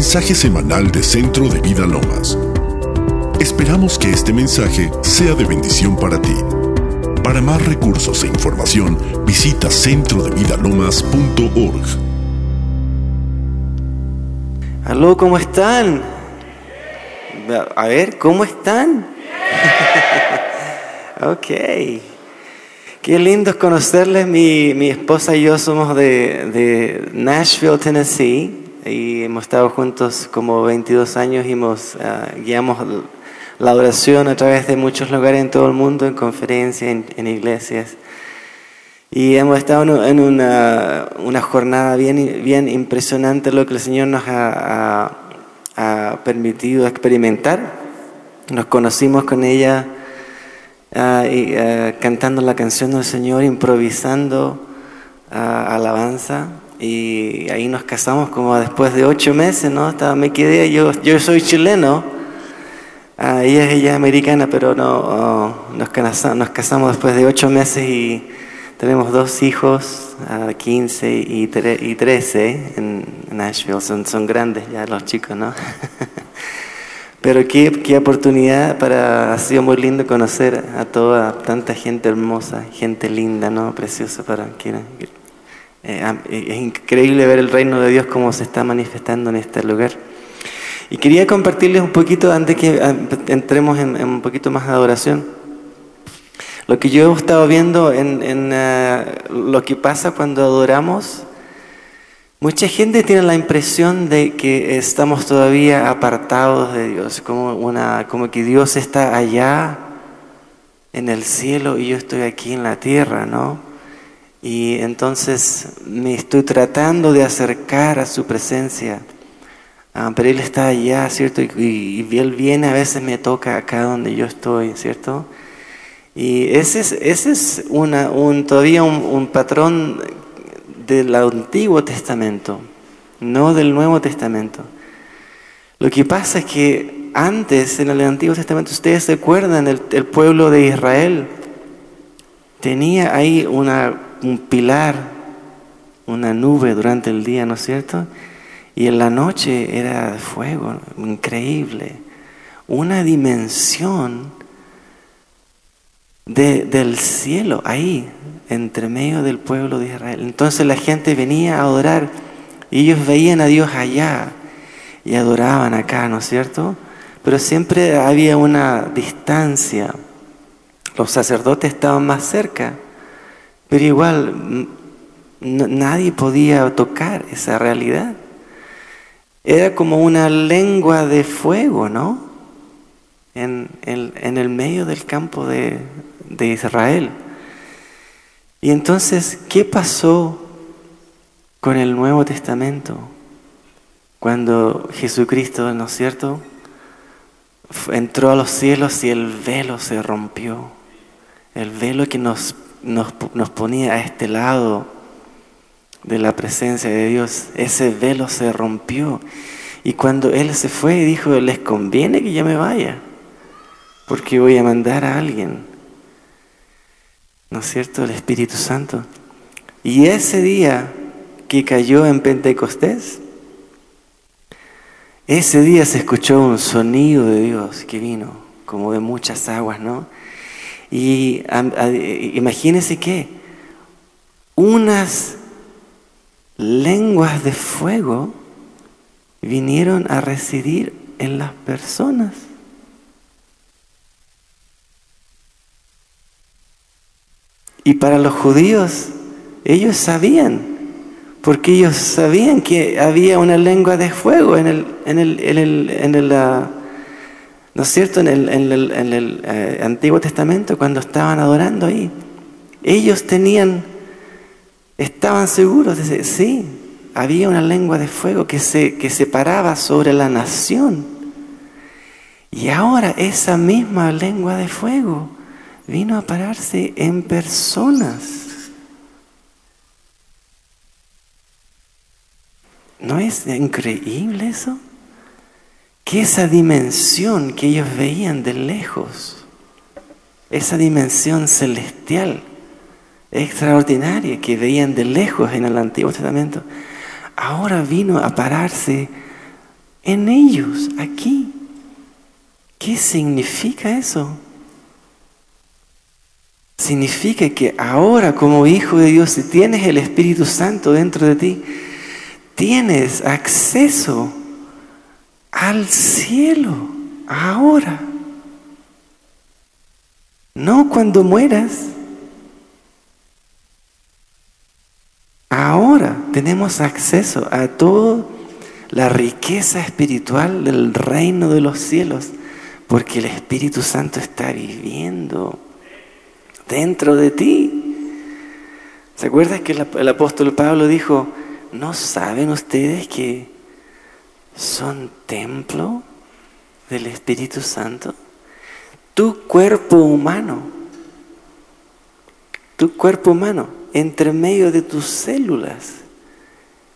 mensaje semanal de Centro de Vida Lomas. Esperamos que este mensaje sea de bendición para ti. Para más recursos e información, visita centrodevidalomas.org. Aló, ¿cómo están? A ver, ¿cómo están? ok. Qué lindo conocerles. Mi, mi, esposa y yo somos de, de, Nashville, Tennessee, y hemos estado juntos como 22 años y hemos, uh, guiamos la oración a través de muchos lugares en todo el mundo, en conferencias, en, en iglesias. Y hemos estado en una, una, jornada bien, bien impresionante, lo que el Señor nos ha, ha, ha permitido experimentar. Nos conocimos con ella uh, y, uh, cantando la canción del Señor, improvisando uh, alabanza. Y ahí nos casamos como después de ocho meses, ¿no? Estaba, me quedé, yo, yo soy chileno, ella es ella americana, pero no, oh, nos, casamos, nos casamos después de ocho meses y tenemos dos hijos, 15 y, y 13 en Nashville, son, son grandes ya los chicos, ¿no? Pero qué, qué, oportunidad para, ha sido muy lindo conocer a toda, tanta gente hermosa, gente linda, ¿no? Preciosa para quienes. Eh, es increíble ver el reino de Dios como se está manifestando en este lugar. Y quería compartirles un poquito, antes que entremos en, en un poquito más de adoración, lo que yo he estado viendo en, en uh, lo que pasa cuando adoramos Mucha gente tiene la impresión de que estamos todavía apartados de Dios, como, una, como que Dios está allá en el cielo y yo estoy aquí en la tierra, ¿no? Y entonces me estoy tratando de acercar a su presencia, ah, pero Él está allá, ¿cierto? Y, y, Él viene, a veces me toca acá donde yo estoy, ¿cierto? Y ese es, ese es una, un, todavía un, patrón del Antiguo Testamento, no del Nuevo Testamento. Lo que pasa es que antes, en el Antiguo Testamento, ustedes se acuerdan, el pueblo de Israel tenía ahí una, un pilar, una nube durante el día, ¿no es cierto? Y en la noche era fuego, increíble. Una dimensión de, del cielo ahí, entre medio del pueblo de Israel. Entonces la gente venía a adorar y ellos veían a Dios allá y adoraban acá, ¿no es cierto? Pero siempre había una distancia. Los sacerdotes estaban más cerca, pero igual nadie podía tocar esa realidad. Era como una lengua de fuego, ¿no? En, el medio del campo de, de Israel. Y entonces, ¿qué pasó con el Nuevo Testamento? Cuando Jesucristo, ¿no es cierto?, entró a los cielos y el velo se rompió. El velo que nos, nos, nos ponía a este lado de la presencia de Dios, ese velo se rompió. Y cuando Él se fue, dijo, les conviene que yo me vaya, porque voy a mandar a alguien ¿no es cierto?, el Espíritu Santo. Y ese día que cayó en Pentecostés, ese día se escuchó un sonido de Dios que vino, como de muchas aguas, ¿no? Y imagínense que unas lenguas de fuego vinieron a residir en las personas. Y para los judíos, ellos sabían, porque ellos sabían que había una lengua de fuego en el, en el, en el, en el uh, ¿no es cierto?, en el, uh, Antiguo Testamento, cuando estaban adorando ahí. Ellos tenían, estaban seguros de que sí, había una lengua de fuego que se, que se paraba sobre la nación. Y ahora esa misma lengua de fuego vino a pararse en personas. ¿No es increíble eso? Que esa dimensión que ellos veían de lejos, esa dimensión celestial, extraordinaria que veían de lejos en el Antiguo Testamento, ahora vino a pararse en ellos, aquí. ¿Qué significa eso? Significa que ahora como hijo de Dios, si tienes el Espíritu Santo dentro de ti, tienes acceso al cielo ahora. No cuando mueras. Ahora tenemos acceso a toda la riqueza espiritual del reino de los cielos, porque el Espíritu Santo está viviendo dentro de ti. ¿Se acuerdan que el, apóstol Pablo dijo, ¿no saben ustedes que son templo del Espíritu Santo? Tu cuerpo humano, tu cuerpo humano, entre medio de tus células,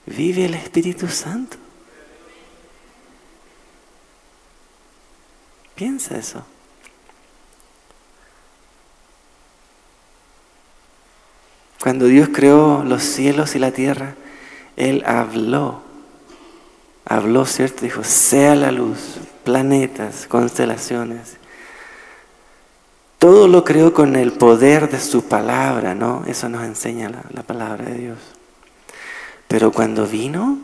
vive el Espíritu Santo. Piensa eso. Cuando Dios creó los cielos y la tierra, Él habló. Habló, ¿cierto? Dijo, sea la luz, planetas, constelaciones. Todo lo creó con el poder de su palabra, ¿no? Eso nos enseña la, la palabra de Dios. Pero cuando vino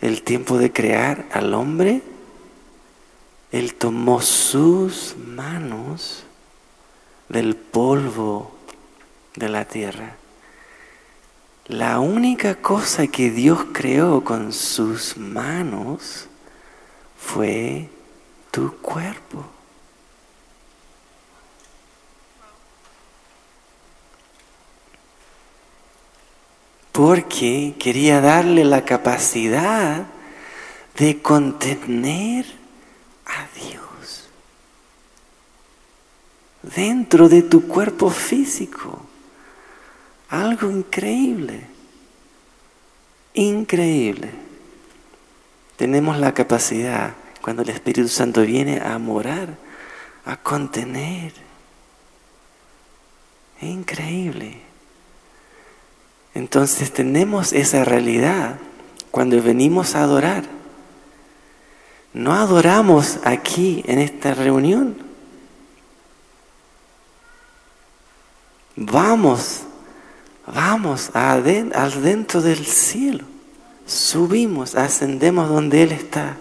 el tiempo de crear al hombre, Él tomó sus manos del polvo de la tierra. La única cosa que Dios creó con sus manos fue tu cuerpo. Porque quería darle la capacidad de contener a Dios dentro de tu cuerpo físico. Algo increíble, increíble. Tenemos la capacidad, cuando el Espíritu Santo viene a morar, a contener. increíble. Entonces tenemos esa realidad cuando venimos a adorar. No adoramos aquí en esta reunión. Vamos Vamos adentro del cielo, subimos, ascendemos donde Él está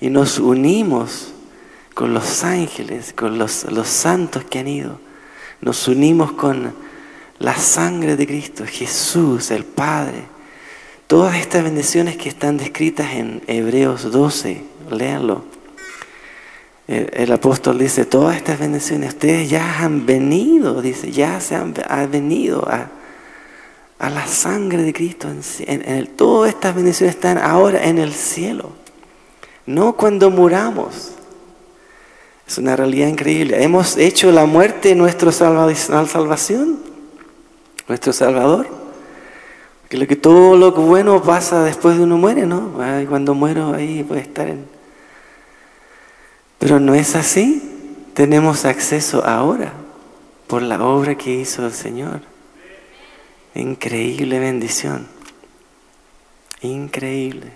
y nos unimos con los ángeles, con los, los santos que han ido. Nos unimos con la sangre de Cristo, Jesús, el Padre. Todas estas bendiciones que están descritas en Hebreos 12, léanlo. El, apóstol dice, todas estas bendiciones, ustedes ya han venido, dice, ya se han, han venido a, a la sangre de Cristo. En, todas estas bendiciones están ahora en el cielo, no cuando muramos. Es una realidad increíble. Hemos hecho la muerte nuestra salvación, nuestro Salvador. Que lo que todo lo bueno pasa después de uno muere, ¿no? cuando muero ahí puede estar en... Pero no es así. Tenemos acceso ahora por la obra que hizo el Señor. Increíble bendición. Increíble.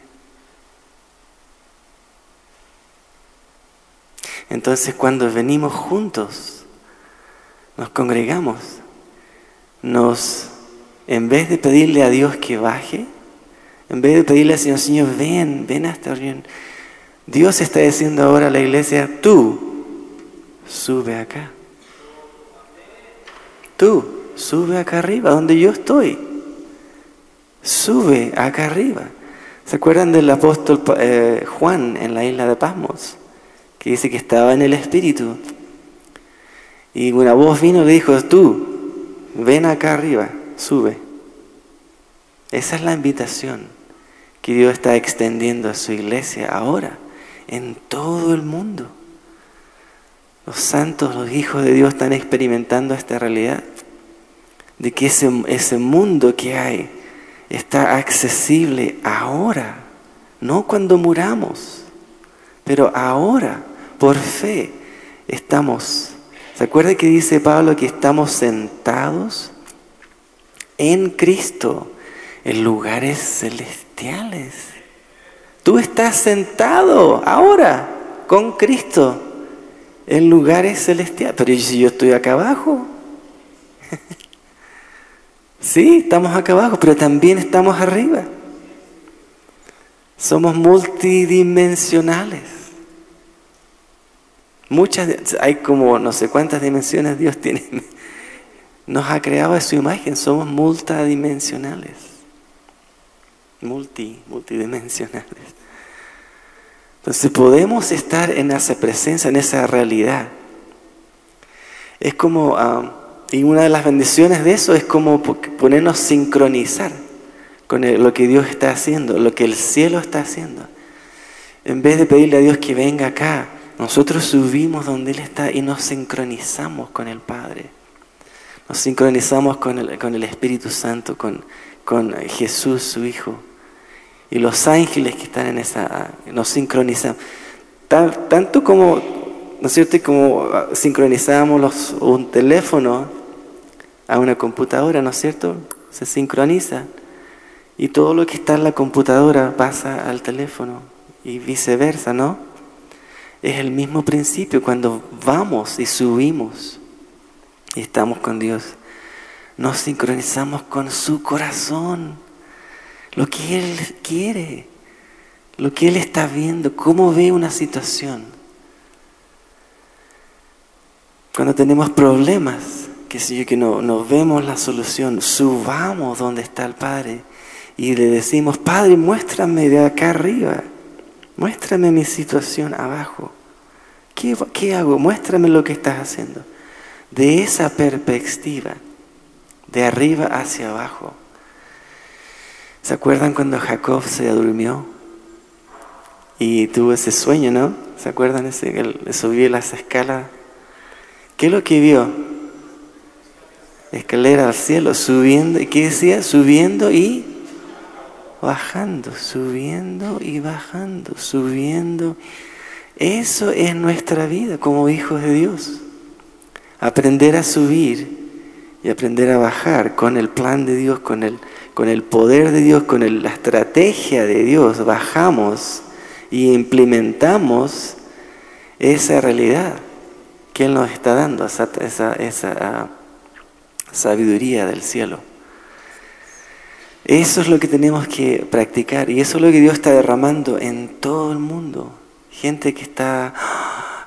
Entonces cuando venimos juntos, nos congregamos, nos, en vez de pedirle a Dios que baje, en vez de pedirle al Señor, Señor, ven, ven a esta reunión, Dios está diciendo ahora a la iglesia, tú sube acá. Tú sube acá arriba, donde yo estoy. Sube acá arriba. ¿Se acuerdan del apóstol eh, Juan en la isla de Pasmos? Que dice que estaba en el Espíritu. Y una voz vino y le dijo, tú, ven acá arriba, sube. Esa es la invitación que Dios está extendiendo a su iglesia ahora, en todo el mundo. Los santos, los hijos de Dios están experimentando esta realidad de que ese, ese mundo que hay está accesible ahora, no cuando muramos, pero ahora, por fe, estamos. ¿Se acuerda que dice Pablo que estamos sentados en Cristo en lugares celestiales? Tú estás sentado ahora con Cristo en lugares celestiales. Pero si yo estoy acá abajo? sí, estamos acá abajo, pero también estamos arriba. Somos multidimensionales. Muchas, hay como no sé cuántas dimensiones Dios tiene. Nos ha creado a su imagen, somos multidimensionales. Multi, multidimensionales. Entonces podemos estar en esa presencia, en esa realidad. Es como, ah, y una de las bendiciones de eso es como ponernos sincronizar con lo que Dios está haciendo, lo que el cielo está haciendo. En vez de pedirle a Dios que venga acá, nosotros subimos donde Él está y nos sincronizamos con el Padre. Nos sincronizamos con el, con el Espíritu Santo, con, con Jesús, su Hijo. Y los ángeles que están en esa, nos sincronizamos. tanto como, ¿no es cierto? Como sincronizamos los, un teléfono a una computadora, ¿no es cierto? Se sincroniza. Y todo lo que está en la computadora pasa al teléfono y viceversa, ¿no? Es el mismo principio cuando vamos y subimos y estamos con Dios. Nos sincronizamos con su corazón, lo que Él quiere, lo que Él está viendo, cómo ve una situación. Cuando tenemos problemas, que si yo no, no vemos la solución, subamos donde está el Padre y le decimos, Padre, muéstrame de acá arriba, muéstrame mi situación abajo. ¿Qué, ¿Qué, hago? Muéstrame lo que estás haciendo. De esa perspectiva, de arriba hacia abajo. ¿Se acuerdan cuando Jacob se durmió y tuvo ese sueño, no? ¿Se acuerdan ese subió las escalas? ¿Qué es lo que vio? Escalera al cielo, subiendo. ¿Y qué decía? Subiendo y bajando, subiendo y bajando, subiendo. Eso es nuestra vida como hijos de Dios. Aprender a subir y aprender a bajar con el plan de Dios, con el, con el poder de Dios, con la estrategia de Dios. Bajamos y implementamos esa realidad que Él nos está dando, esa, esa, esa ah, sabiduría del cielo. Eso es lo que tenemos que practicar y eso es lo que Dios está derramando en todo el mundo. Gente que está,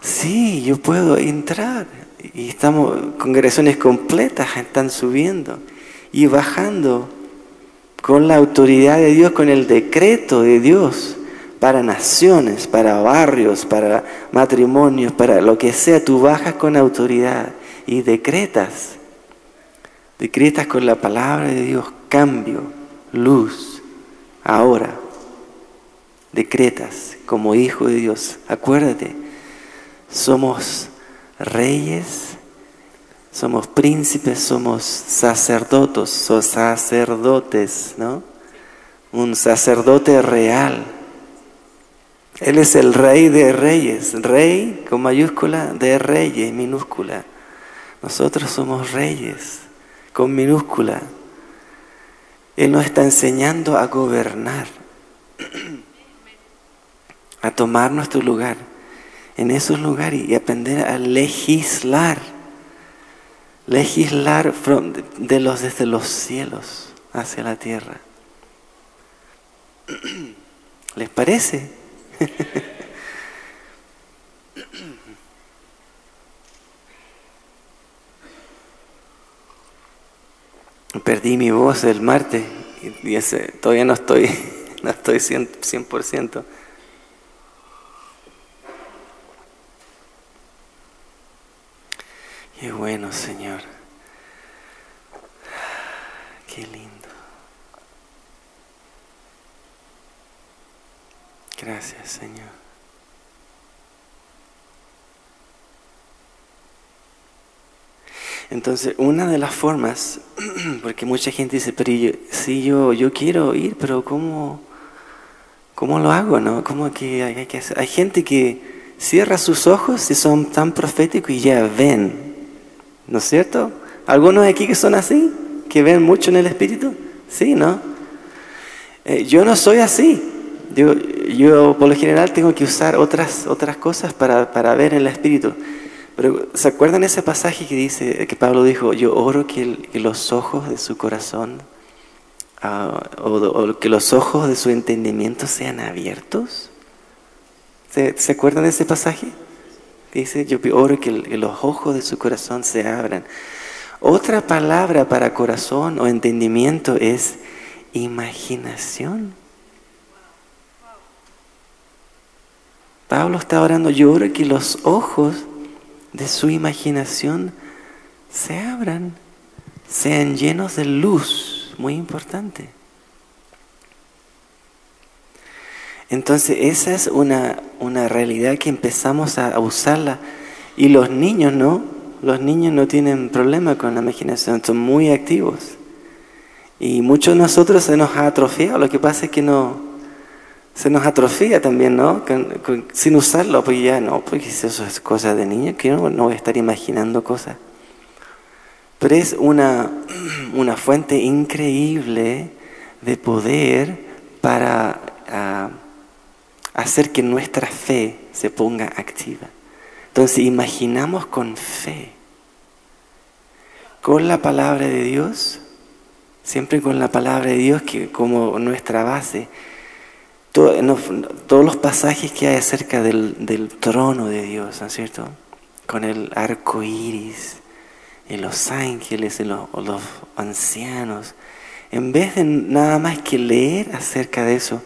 sí, yo puedo entrar. Y estamos, congregaciones completas están subiendo y bajando con la autoridad de Dios, con el decreto de Dios para naciones, para barrios, para matrimonios, para lo que sea. Tú bajas con autoridad y decretas. Decretas con la palabra de Dios cambio luz, ahora, decretas como hijo de Dios. Acuérdate, somos reyes, somos príncipes, somos sacerdotes, somos sacerdotes, ¿no? Un sacerdote real. Él es el rey de reyes, rey con mayúscula de reyes, minúscula. Nosotros somos reyes con minúscula. Él nos está enseñando a gobernar, a tomar nuestro lugar en esos lugares y aprender a legislar, legislar de los, desde los cielos hacia la tierra. ¿Les parece? Perdí mi voz el martes y ese, todavía no estoy, no estoy 100%. 100%. Entonces, una de las formas, porque mucha gente dice, pero yo, yo, yo quiero ir, pero ¿cómo, cómo lo hago? No? ¿Cómo que hay, que hay gente que cierra sus ojos y son tan proféticos y ya ven, ¿no es cierto? ¿Algunos aquí que son así? ¿Que ven mucho en el Espíritu? Sí, ¿no? Eh, yo no soy así. Yo, yo por lo general tengo que usar otras, otras cosas para, para ver en el Espíritu. Pero ¿se acuerdan ese pasaje que dice, que Pablo dijo, yo oro que, los ojos de su corazón ah, o, que los ojos de su entendimiento sean abiertos? ¿Se, ¿se acuerdan de ese pasaje? Dice, yo oro que, los ojos de su corazón se abran. Otra palabra para corazón o entendimiento es imaginación. Pablo está orando, yo oro que los ojos de su imaginación se abran, sean llenos de luz, muy importante. Entonces esa es una, una realidad que empezamos a, usarla. Y los niños no, los niños no tienen problema con la imaginación, son muy activos. Y muchos de nosotros se nos ha atrofiado, lo que pasa es que no, se nos atrofia también, ¿no? sin usarlo, pues ya no, porque eso es cosa de niño, que no, no voy a estar imaginando cosas. Pero es una, una fuente increíble de poder para ah, hacer que nuestra fe se ponga activa. Entonces imaginamos con fe, con la palabra de Dios, siempre con la palabra de Dios que como nuestra base, todos los pasajes que hay acerca del, trono de Dios, ¿no es cierto? Con el arco iris, y los ángeles, y los, los ancianos. En vez de nada más que leer acerca de eso,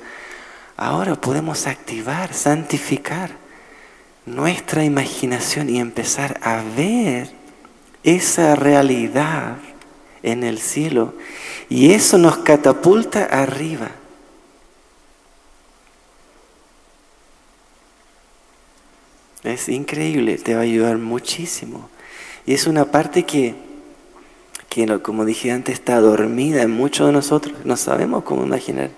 ahora podemos activar, santificar nuestra imaginación y empezar a ver esa realidad en el cielo. Y eso nos catapulta arriba Es increíble, te va a ayudar muchísimo. Y es una parte que, que, como dije antes, está dormida en muchos de nosotros. No sabemos cómo imaginar.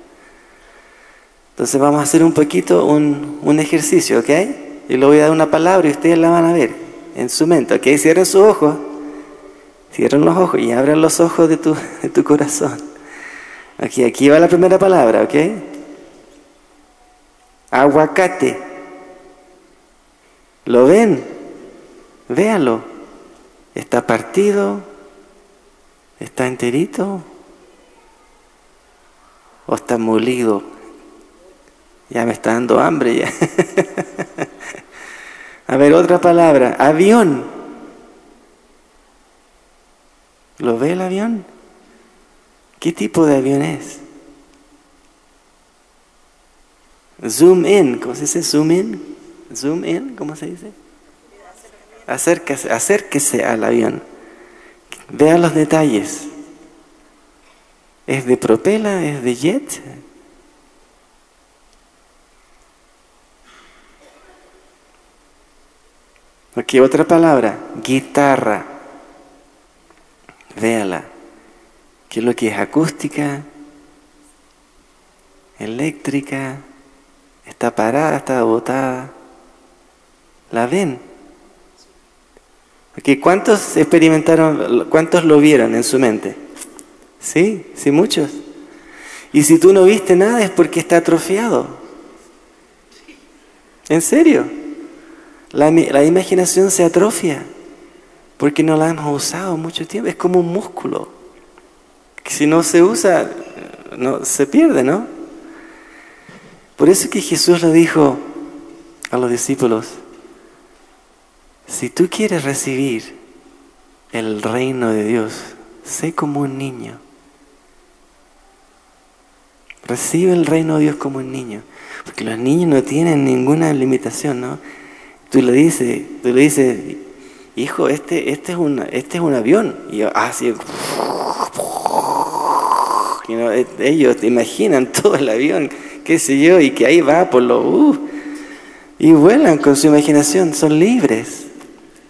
Entonces vamos a hacer un poquito un, un ejercicio, ¿ok? Yo le voy a dar una palabra y ustedes la van a ver en su mente, ¿ok? Cierren sus ojos. Cierren los ojos y abran los ojos de tu, de tu corazón. Aquí, aquí va la primera palabra, ¿ok? Aguacate. ¿Lo ven? Véalo. Está partido, está enterito o está molido. Ya me está dando hambre ya. A ver, otra palabra. Avión. ¿Lo ve el avión? ¿Qué tipo de avión es? Zoom in. ¿Cómo se dice zoom in? Zoom in, ¿cómo se dice? Acérquese, acérquese al avión. Vea los detalles. ¿Es de propela? ¿Es de jet? Aquí otra palabra, guitarra. Véala. ¿Qué es lo que es acústica? Eléctrica. Está parada, está botada. ¿La ven? ¿Cuántos experimentaron, cuántos lo vieron en su mente? Sí, sí, muchos. Y si tú no viste nada es porque está atrofiado. ¿En serio? La, la imaginación se atrofia porque no la hemos usado mucho tiempo. Es como un músculo. Si no se usa, no, se pierde, ¿no? Por eso que Jesús le dijo a los discípulos, si tú quieres recibir el reino de Dios, sé como un niño. Recibe el reino de Dios como un niño. Porque los niños no tienen ninguna limitación, ¿no? Tú le dices, tú le dices, hijo, este, este, es, un, este es un avión. Y así, ah, ellos te imaginan todo el avión, qué sé yo, y que ahí va por lo... Uh, y vuelan con su imaginación, son libres.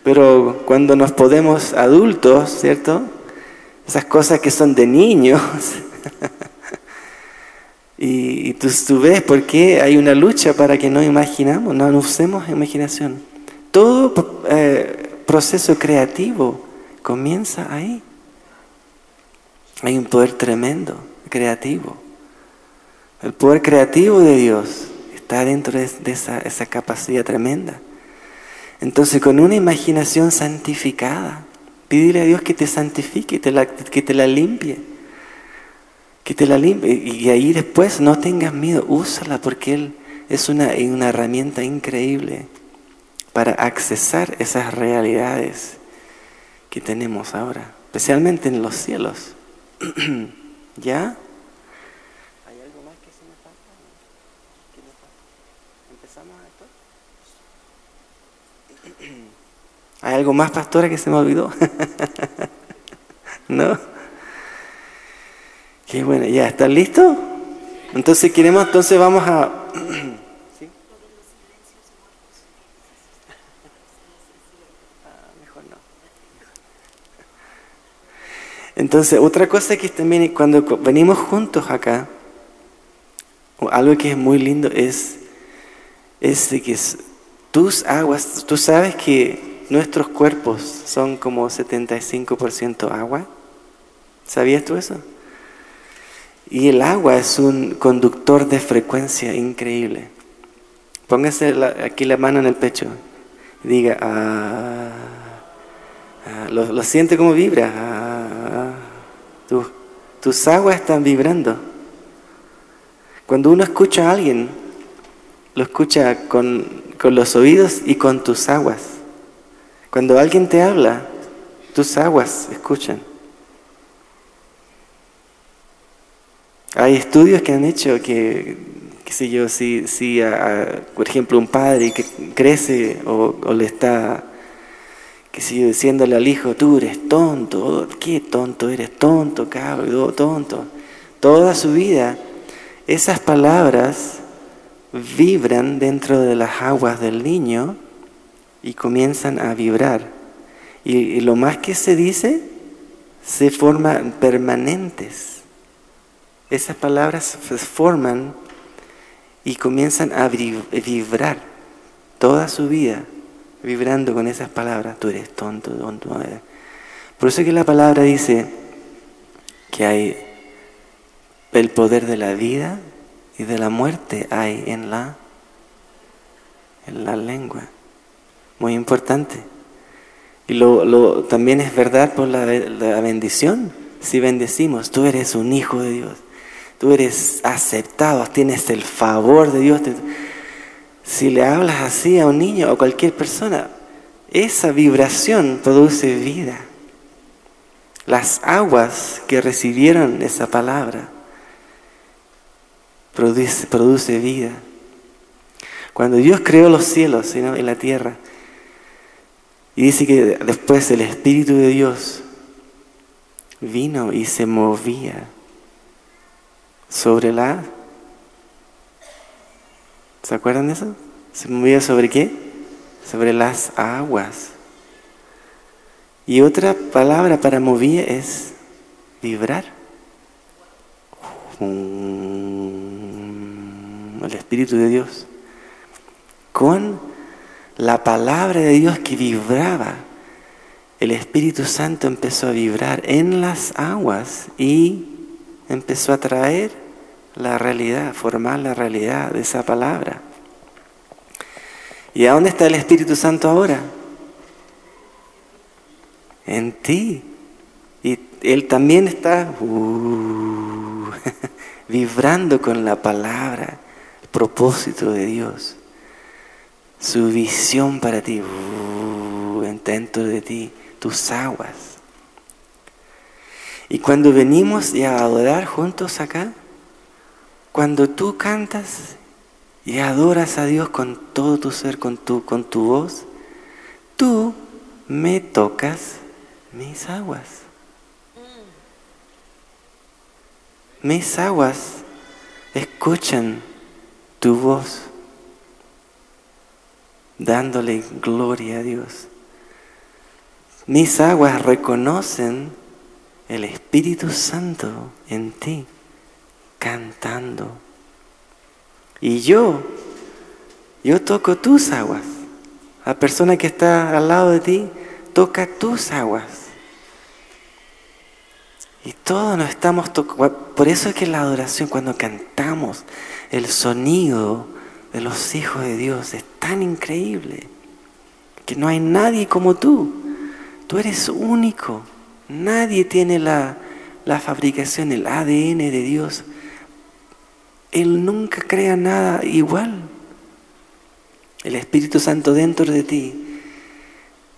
Pero cuando nos podemos adultos, ¿cierto? Esas cosas que son de niños. y, tú, tú, ves por qué hay una lucha para que no imaginamos, no usemos imaginación. Todo eh, proceso creativo comienza ahí. Hay un poder tremendo, creativo. El poder creativo de Dios está dentro de, esa, esa capacidad tremenda. Entonces, con una imaginación santificada, pídele a Dios que te santifique, te la, que te la limpie. Que te la limpie. Y ahí después no tengas miedo, úsala porque Él es una, una herramienta increíble para accesar esas realidades que tenemos ahora, especialmente en los cielos. ¿Ya? ¿Hay algo más que se me falta? ¿Empezamos esto? ¿Hay algo más, pastora, que se me olvidó? ¿No? Qué bueno, ¿ya están listos? Entonces queremos, entonces vamos a... ¿Sí? Ah. Entonces, otra cosa que también cuando venimos juntos acá, algo que es muy lindo es, es de que tus aguas, tú sabes que nuestros cuerpos son como 75% agua. ¿Sabías tú eso? Y el agua es un conductor de frecuencia increíble. Póngase aquí la mano en el pecho diga, ah, ah, lo, siente como vibra. Ah, tus aguas están vibrando. Cuando uno escucha a alguien, lo escucha con los oídos y con tus aguas. Cuando alguien te habla, tus aguas escuchan. Hay estudios que han hecho que, qué sé yo, si, si por ejemplo, un padre que crece o, le está, qué sé yo, diciéndole al hijo, tú eres tonto, qué tonto eres, tonto, cabrón, tonto. Toda su vida, esas palabras vibran dentro de las aguas del niño y comienzan a vibrar. Y, lo más que se dice, se forman permanentes esas palabras se forman y comienzan a vibrar toda su vida, vibrando con esas palabras. Tú eres tonto, tonto. Por eso que la palabra dice que hay el poder de la vida y de la muerte hay en la, en la lengua. Muy importante. Y lo, también es verdad por la, la bendición. Si bendecimos, tú eres un hijo de Dios tú eres aceptado, tienes el favor de Dios. Si le hablas así a un niño o a cualquier persona, esa vibración produce vida. Las aguas que recibieron esa palabra produce, produce vida. Cuando Dios creó los cielos y la tierra, y dice que después el Espíritu de Dios vino y se movía sobre la... ¿Se acuerdan de eso? ¿Se movía sobre qué? Sobre las aguas. Y otra palabra para mover es vibrar. El Espíritu de Dios. Con la palabra de Dios que vibraba, el Espíritu Santo empezó a vibrar en las aguas y empezó a traer la realidad, formar la realidad de esa palabra. ¿Y a dónde está el Espíritu Santo ahora? En ti. Y Él también está uh, vibrando con la palabra, el propósito de Dios, su visión para ti, dentro de ti, tus aguas. Y cuando venimos a adorar juntos acá, cuando tú cantas y adoras a Dios con todo tu ser, con tu, con tu voz, tú me tocas mis aguas. Mis aguas escuchan tu voz, dándole gloria a Dios. Mis aguas reconocen el Espíritu Santo en ti cantando. Y yo, yo toco tus aguas. La persona que está al lado de ti toca tus aguas. Y todos nos estamos tocando. Por eso es que la adoración, cuando cantamos, el sonido de los hijos de Dios es tan increíble que no hay nadie como tú. Tú eres único. Nadie tiene la, la fabricación, el ADN de Dios. Él nunca crea nada igual. El Espíritu Santo dentro de ti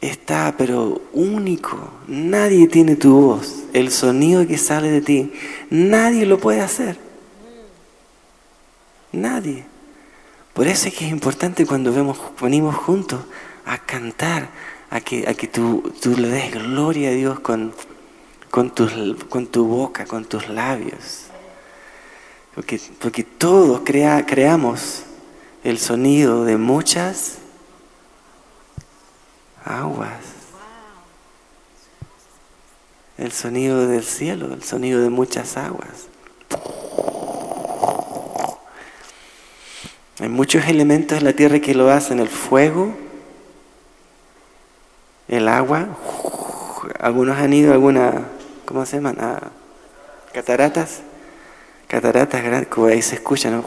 está, pero único. Nadie tiene tu voz, el sonido que sale de ti. Nadie lo puede hacer. Nadie. Por eso es que es importante cuando vemos, venimos juntos a cantar, a que, a que tú, tú le des gloria a Dios con, con, con tu boca, con tus labios. Porque, porque todos crea, creamos el sonido de muchas aguas. El sonido del cielo, el sonido de muchas aguas. Hay muchos elementos en la tierra que lo hacen, el fuego, el agua, algunos han ido a alguna, ¿cómo se llaman? Cataratas, cataratas grandes, como ahí se escuchan,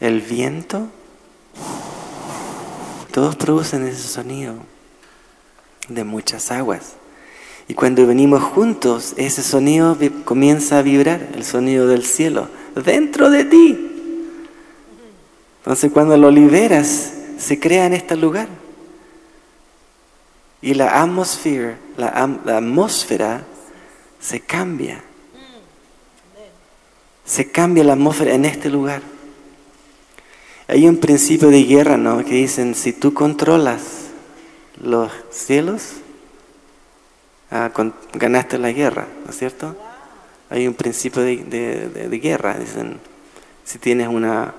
El viento, todos producen ese sonido de muchas aguas. Y cuando venimos juntos, ese sonido comienza a vibrar, el sonido del cielo, dentro de ti. Entonces cuando lo liberas, se crea en este lugar. Y la atmósfera, la, atmósfera se cambia. Se cambia la atmósfera en este lugar. Hay un principio de guerra, ¿no? Que dicen, si tú controlas los cielos, ah, ganaste la guerra, ¿no es cierto? Hay un principio de guerra, dicen, si tienes una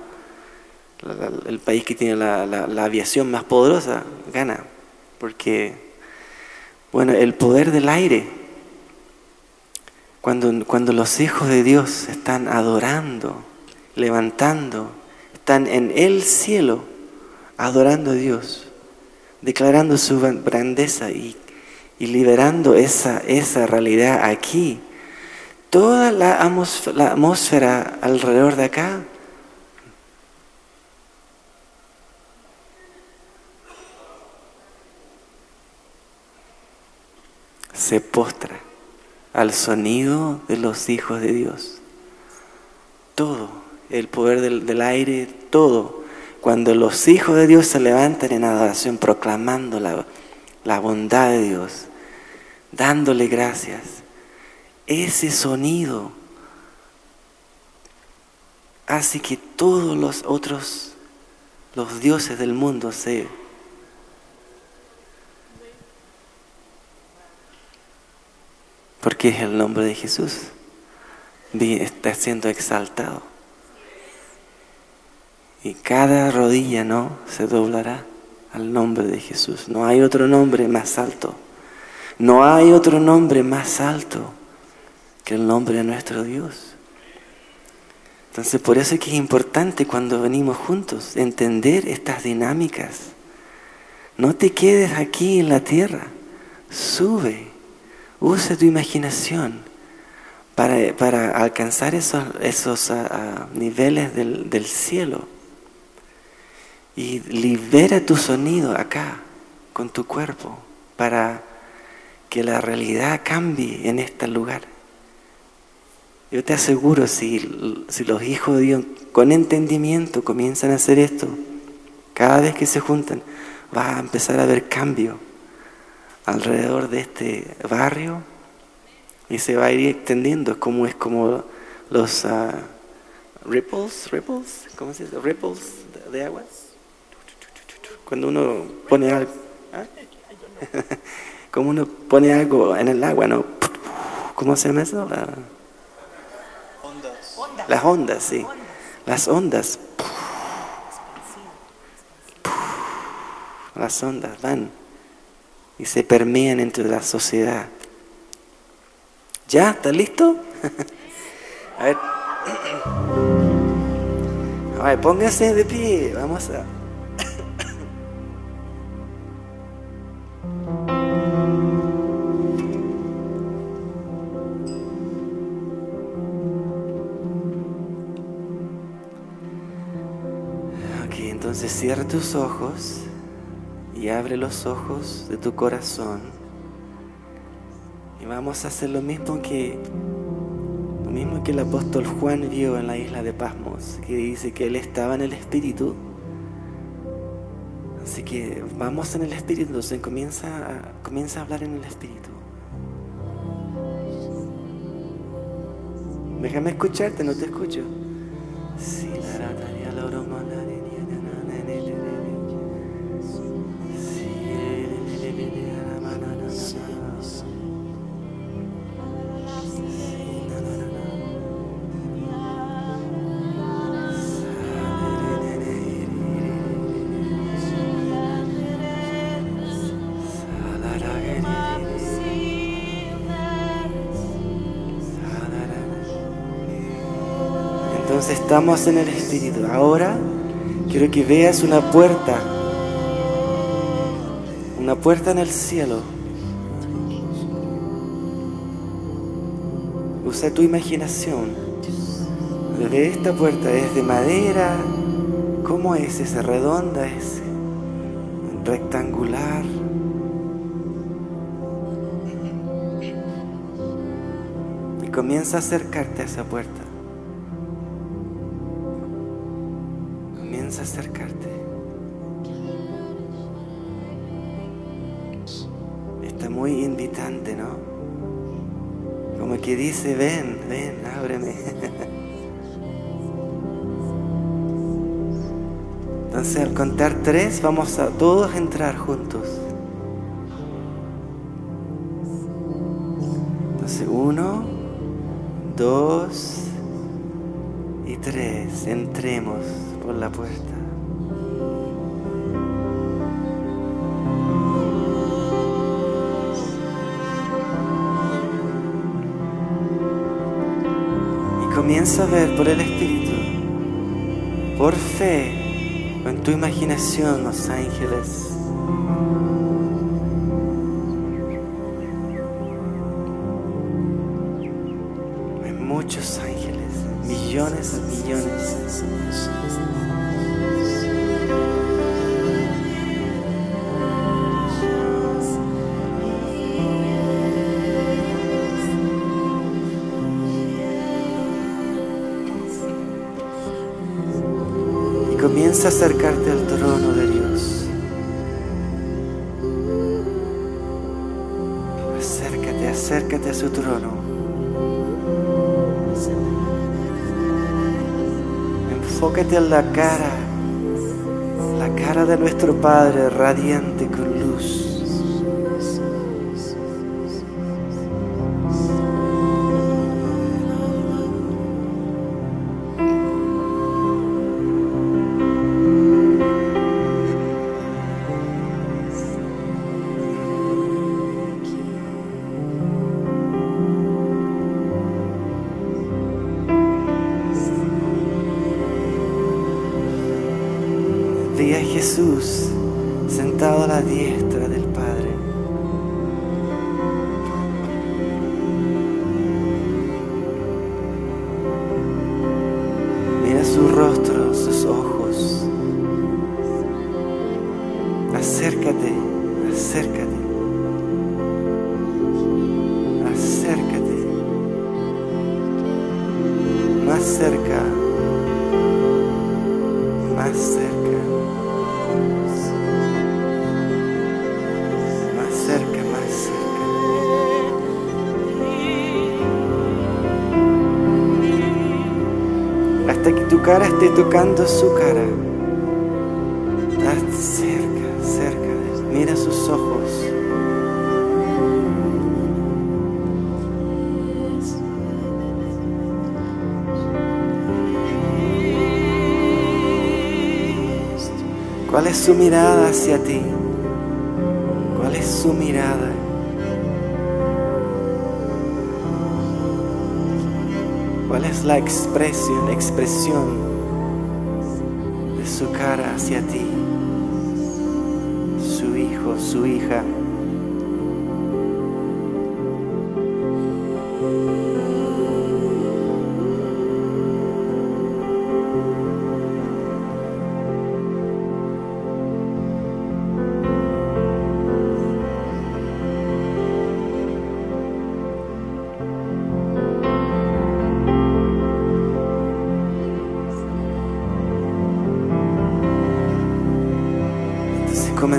el país que tiene la, aviación más poderosa gana, porque, bueno, el poder del aire, cuando, cuando los hijos de Dios están adorando, levantando, están en el cielo, adorando a Dios, declarando su grandeza y, y liberando esa, esa realidad aquí, toda la atmósfera alrededor de acá se postra al sonido de los hijos de Dios. Todo, el poder del, aire, todo. Cuando los hijos de Dios se levantan en adoración proclamando la, bondad de Dios, dándole gracias, ese sonido hace que todos los otros, los dioses del mundo se porque es el nombre de Jesús. Está siendo exaltado. Y cada rodilla no se doblará al nombre de Jesús. No hay otro nombre más alto. No hay otro nombre más alto el nombre de nuestro Dios. Entonces por eso es que es importante cuando venimos juntos entender estas dinámicas. No te quedes aquí en la tierra. Sube Usa tu imaginación para, alcanzar esos, esos ah, ah, niveles del, del cielo. Y libera tu sonido acá, con tu cuerpo, para que la realidad cambie en este lugar. Yo te aseguro, si, si, los hijos de Dios con entendimiento comienzan a hacer esto, cada vez que se juntan, va a empezar a haber cambio alrededor de este barrio y se va a ir extendiendo, como es como los uh, ripples, ripples, ¿cómo se dice? Ripples de, aguas. Cuando uno pone algo, ¿ah? uno pone algo en el agua, ¿no? ¿Cómo se llama eso? ondas. Las ondas, sí. Las ondas. Las ondas van y se permean entre la sociedad. ¿Ya? ¿Estás listo? a ver. A ver, póngase de pie. Vamos a. Entonces cierra tus ojos y abre los ojos de tu corazón. Y vamos a hacer lo mismo que lo mismo que el apóstol Juan vio en la isla de Pasmos, que dice que él estaba en el espíritu. Así que vamos en el espíritu, entonces comienza a, comienza a hablar en el espíritu. Déjame escucharte, no te escucho. Sí, la, estamos en el Espíritu. Ahora quiero que veas una puerta, una puerta en el cielo. Usa tu imaginación. Ve esta puerta, es de madera. ¿Cómo es? ¿Es redonda? ¿Es rectangular? Y comienza a acercarte a esa puerta. Vamos a todos entrar juntos. Entonces uno, dos y tres. Entremos por la puerta. Y comienza a ver por el Espíritu, por fe, en tu imaginación, los ángeles. Hay muchos ángeles, millones y millones. Acercarte al trono de Dios. Acércate, acércate a su trono. Enfócate en la cara, la cara de nuestro Padre radiante con Hasta que tu cara esté tocando su cara. Haz cerca, cerca. Mira sus ojos. ¿Cuál es su mirada hacia ti? ¿Cuál es su mirada? ¿Cuál es la expresión, expresión de su cara hacia ti? Su hijo, su hija.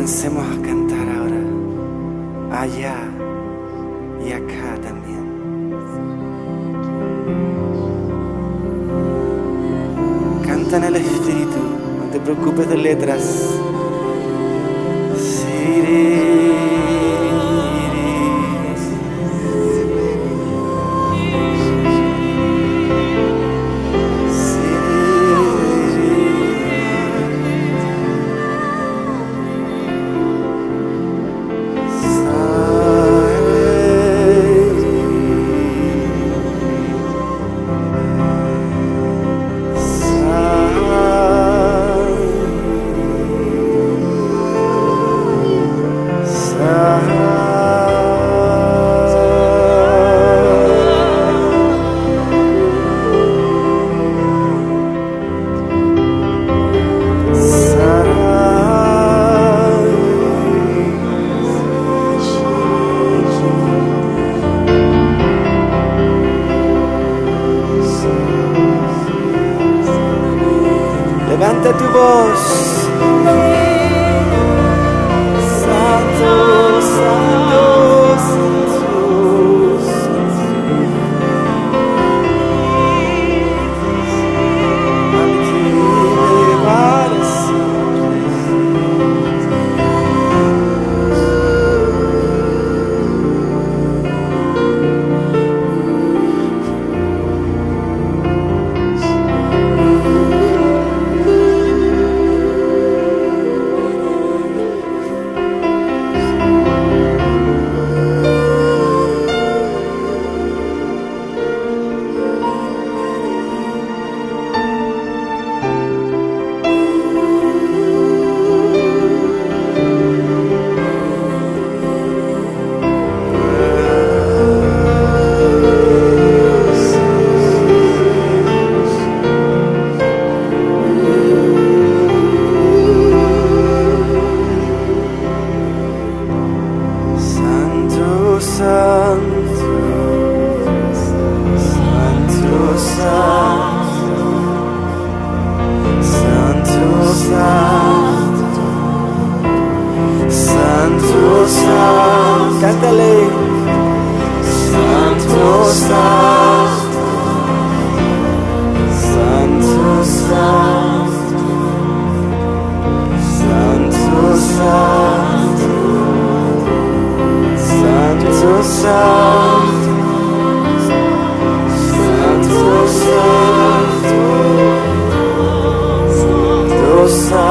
Avancemos sorry